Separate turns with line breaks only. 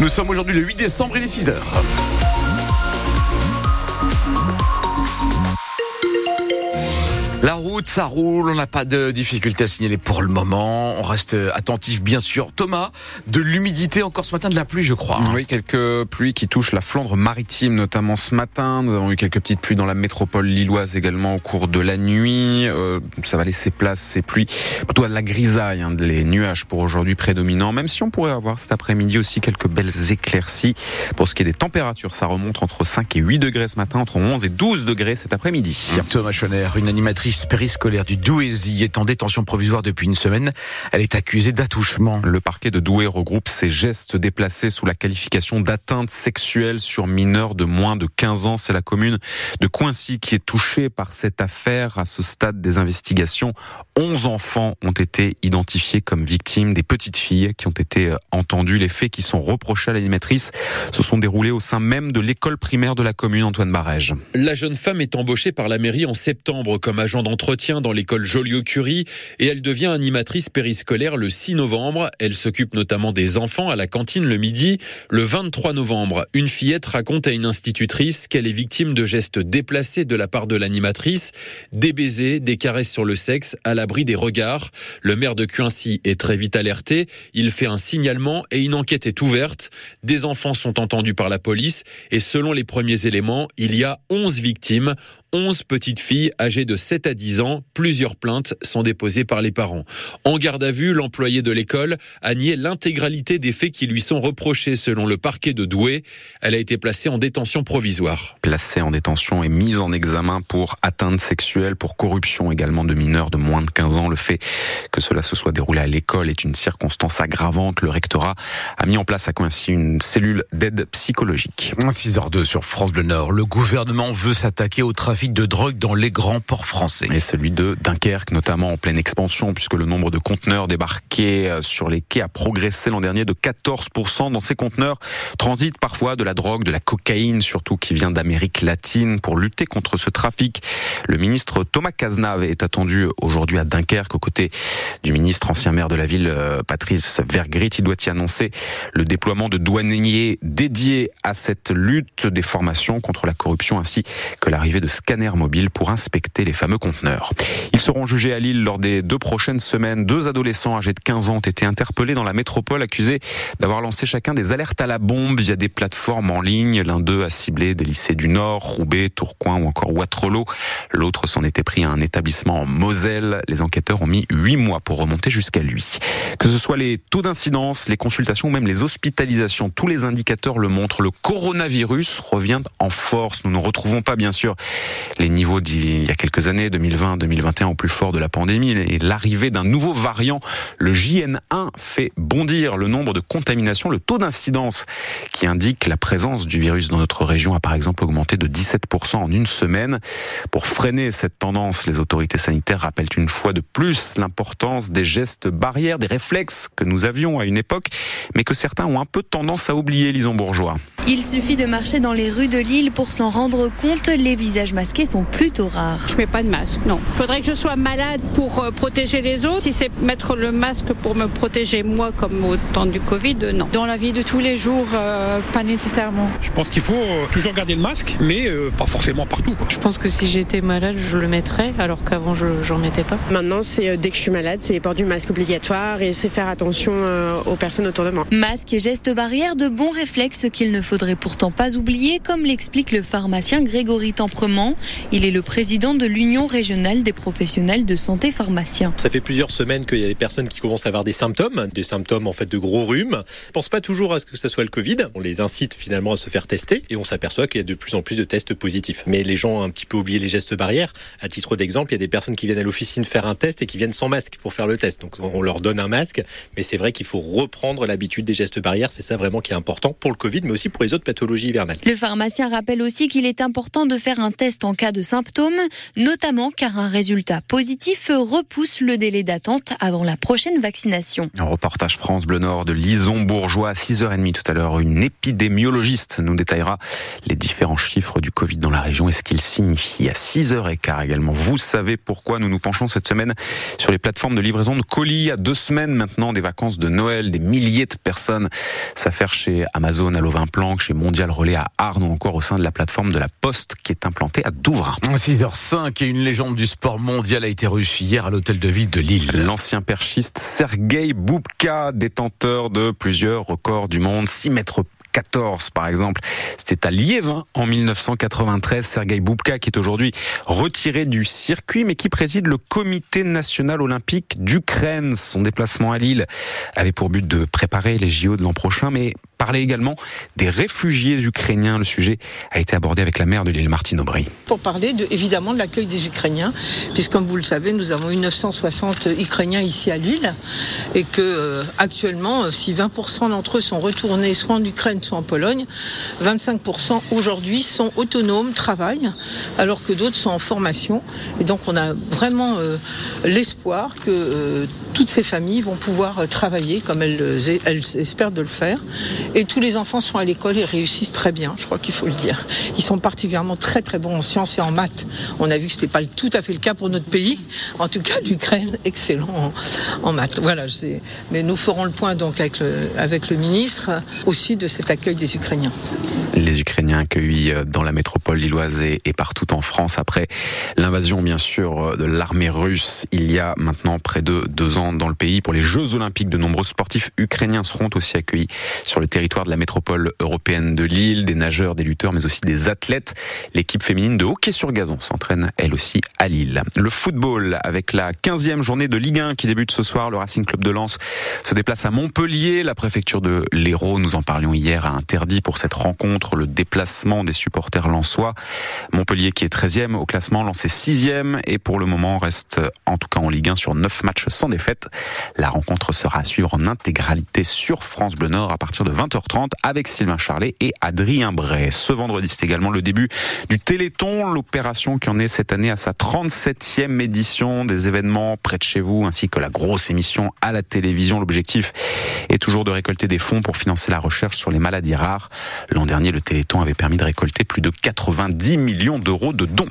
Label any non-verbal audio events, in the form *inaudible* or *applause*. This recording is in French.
Nous sommes aujourd'hui le 8 décembre, il est 6 route, ça roule, on n'a pas de difficultés à signaler pour le moment. On reste attentif, bien sûr. Thomas, de l'humidité encore ce matin, de la pluie, je crois.
Oui, quelques pluies qui touchent la Flandre maritime, notamment ce matin. Nous avons eu quelques petites pluies dans la métropole lilloise également au cours de la nuit. Euh, ça va laisser place, ces pluies, plutôt à la grisaille, hein, les nuages pour aujourd'hui prédominants, même si on pourrait avoir cet après-midi aussi quelques belles éclaircies. Pour ce qui est des températures, ça remonte entre 5 et 8 degrés ce matin, entre 11 et 12 degrés cet après-midi.
Thomas Schoner, une animatrice périscolaire du Douaisis est en détention provisoire depuis une semaine. Elle est accusée d'attouchement.
Le parquet de Douai regroupe ces gestes déplacés sous la qualification d'atteinte sexuelle sur mineurs de moins de 15 ans. C'est la commune de Coincy qui est touchée par cette affaire. À ce stade des investigations, 11 enfants ont été identifiés comme victimes, des petites filles qui ont été euh, entendues. Les faits qui sont reprochés à l'animatrice se sont déroulés au sein même de l'école primaire de la commune, Antoine Barège.
La jeune femme est embauchée par la mairie en septembre comme agent d'entretien dans l'école Joliot-Curie et elle devient animatrice périscolaire le 6 novembre. Elle s'occupe notamment des enfants à la cantine le midi. Le 23 novembre, une fillette raconte à une institutrice qu'elle est victime de gestes déplacés de la part de l'animatrice, des baisers, des caresses sur le sexe à l'abri des regards. Le maire de Cuincy est très vite alerté. Il fait un signalement et une enquête est ouverte. Des enfants sont entendus par la police et selon les premiers éléments, il y a 11 victimes. 11 petites filles âgées de 7 à 10 ans. Plusieurs plaintes sont déposées par les parents. En garde à vue, l'employé de l'école a nié l'intégralité des faits qui lui sont reprochés selon le parquet de Douai. Elle a été placée en détention provisoire.
Placée en détention et mise en examen pour atteinte sexuelle, pour corruption également de mineurs de moins de 15 ans. Le fait que cela se soit déroulé à l'école est une circonstance aggravante. Le rectorat a mis en place à Coincy une cellule d'aide psychologique.
6h02 sur France Bleu Nord. Le gouvernement veut s'attaquer au trafic de drogue dans les grands ports français.
Et celui de Dunkerque, notamment en pleine expansion, puisque le nombre de conteneurs débarqués euh, sur les quais a progressé l'an dernier de 14%. Dans ces conteneurs transitent parfois de la drogue, de la cocaïne, surtout qui vient d'Amérique latine. Pour lutter contre ce trafic, le ministre Thomas Cazenave est attendu aujourd'hui à Dunkerque, aux côtés du ministre ancien maire de la ville, euh, Patrice Vergrit. Il doit y annoncer le déploiement de douaniers dédiés à cette lutte, des formations contre la corruption, ainsi que l'arrivée de mobile pour inspecter les fameux conteneurs. Ils seront jugés à Lille lors des deux prochaines semaines. Deux adolescents âgés de 15 ans ont été interpellés dans la métropole accusés d'avoir lancé chacun des alertes à la bombe via des plateformes en ligne. L'un d'eux a ciblé des lycées du Nord, Roubaix, Tourcoing ou encore Waterloo. L'autre s'en était pris à un établissement en Moselle. Les enquêteurs ont mis huit mois pour remonter jusqu'à lui. Que ce soit les taux d'incidence, les consultations ou même les hospitalisations, tous les indicateurs le montrent. Le coronavirus revient en force. Nous ne retrouvons pas bien sûr les niveaux d'il y a quelques années, 2020, 2021 au plus fort de la pandémie et l'arrivée d'un nouveau variant, le JN1 fait bondir le nombre de contaminations, le taux d'incidence qui indique la présence du virus dans notre région a par exemple augmenté de 17% en une semaine. Pour freiner cette tendance, les autorités sanitaires rappellent une fois de plus l'importance des gestes barrières, des réflexes que nous avions à une époque, mais que certains ont un peu tendance à oublier, lisons bourgeois.
Il suffit de marcher dans les rues de Lille pour s'en rendre compte, les visages masqués sont plutôt rares.
Je mets pas de masque, non. Il faudrait que je sois malade pour euh, protéger les autres. Si c'est mettre le masque pour me protéger moi comme au temps du Covid, euh, non.
Dans la vie de tous les jours, euh, pas nécessairement.
Je pense qu'il faut toujours garder le masque, mais pas forcément partout. Quoi.
Je pense que si j'étais malade, je le mettrais, alors qu'avant, je n'en mettais pas.
Maintenant, c'est dès que je suis malade, c'est port du masque obligatoire et c'est faire attention aux personnes autour de moi.
Masque et gestes barrières, de bons réflexes qu'il ne faudrait pourtant pas oublier, comme l'explique le pharmacien Grégory Temprement. Il est le président de l'Union régionale des professionnels de santé pharmaciens.
Ça fait plusieurs semaines qu'il y a des personnes qui commencent à avoir des symptômes, des symptômes en fait de gros rhumes. Je pense pas toujours à ce que ça soit le Covid. On les incite finalement à se faire tester et on s'aperçoit qu'il y a de plus en plus de tests positifs. Mais les gens ont un petit peu oublié les gestes barrières. À titre d'exemple, il y a des personnes qui viennent à l'officine faire un test et qui viennent sans masque pour faire le test. Donc on leur donne un masque, mais c'est vrai qu'il faut reprendre l'habitude des gestes barrières. C'est ça vraiment qui est important pour le Covid, mais aussi pour pour les autres pathologies hivernales.
Le pharmacien rappelle aussi qu'il est important de faire un test en cas de symptômes, notamment car un résultat positif repousse le délai d'attente avant la prochaine vaccination.
Un reportage France Bleu Nord de Lison Bourgeois à 6h30 tout à l'heure. Une épidémiologiste nous détaillera les différents chiffres du Covid dans la région et ce qu'il signifie à 6h15 également. Vous savez pourquoi nous nous penchons cette semaine sur les plateformes de livraison de colis. À deux semaines maintenant des vacances de Noël, des milliers de personnes s'affairent chez Amazon à Lovin-Planck, chez Mondial Relais à Arnes ou encore au sein de la plateforme de la Poste qui est implantée à Douvres.
6h05 et une légende du sport mondial a été reçue hier à l'hôtel de ville de Lille.
L'ancien perchiste Sergei Boubka, détenteur de plusieurs records du monde, 6 mètres 14 par exemple. C'était à Liévin en 1993. Sergei Boubka qui est aujourd'hui retiré du circuit mais qui préside le comité national olympique d'Ukraine. Son déplacement à Lille avait pour but de préparer les JO de l'an prochain mais parler également des réfugiés ukrainiens. Le sujet a été abordé avec la maire de l'île Martine Aubry.
Pour parler de, évidemment de l'accueil des Ukrainiens, puisque comme vous le savez, nous avons eu 960 Ukrainiens ici à Lille, et que euh, actuellement, si 20% d'entre eux sont retournés soit en Ukraine, soit en Pologne, 25% aujourd'hui sont autonomes, travaillent, alors que d'autres sont en formation. Et donc on a vraiment euh, l'espoir que euh, toutes ces familles vont pouvoir euh, travailler comme elles espèrent de le faire. Et tous les enfants sont à l'école et réussissent très bien, je crois qu'il faut le dire. Ils sont particulièrement très très bons en sciences et en maths. On a vu que ce n'était pas tout à fait le cas pour notre pays. En tout cas, l'Ukraine, *laughs* excellent en, maths. Voilà, mais nous ferons le point donc avec le ministre aussi de cet accueil des Ukrainiens.
Les Ukrainiens accueillis euh, dans la métropole lilloise et, partout en France après l'invasion bien sûr de l'armée russe il y a maintenant près de deux ans dans le pays pour les Jeux Olympiques. De nombreux sportifs ukrainiens seront aussi accueillis sur le territoire de la métropole européenne de Lille, des nageurs, des lutteurs, mais aussi des athlètes. L'équipe féminine de hockey sur gazon s'entraîne elle aussi à Lille. Le football avec la 15e journée de Ligue 1 qui débute ce soir. Le Racing Club de Lens se déplace à Montpellier. La préfecture de l'Hérault, nous en parlions hier, a interdit pour cette rencontre le déplacement des supporters lensois. Montpellier qui est 13e au classement, est 6e et pour le moment reste en tout cas en Ligue 1 sur 9 matchs sans défaite. La rencontre sera à suivre en intégralité sur France Bleu Nord à partir de 20h30 avec Sylvain Charlet et Adrien Bray. Ce vendredi, c'est également le début du Téléthon, l'opération qui en est cette année à sa 37e édition des événements près de chez vous, ainsi que la grosse émission à la télévision. L'objectif est toujours de récolter des fonds pour financer la recherche sur les maladies rares. L'an le Téléthon avait permis de récolter plus de 90 millions d'euros de dons.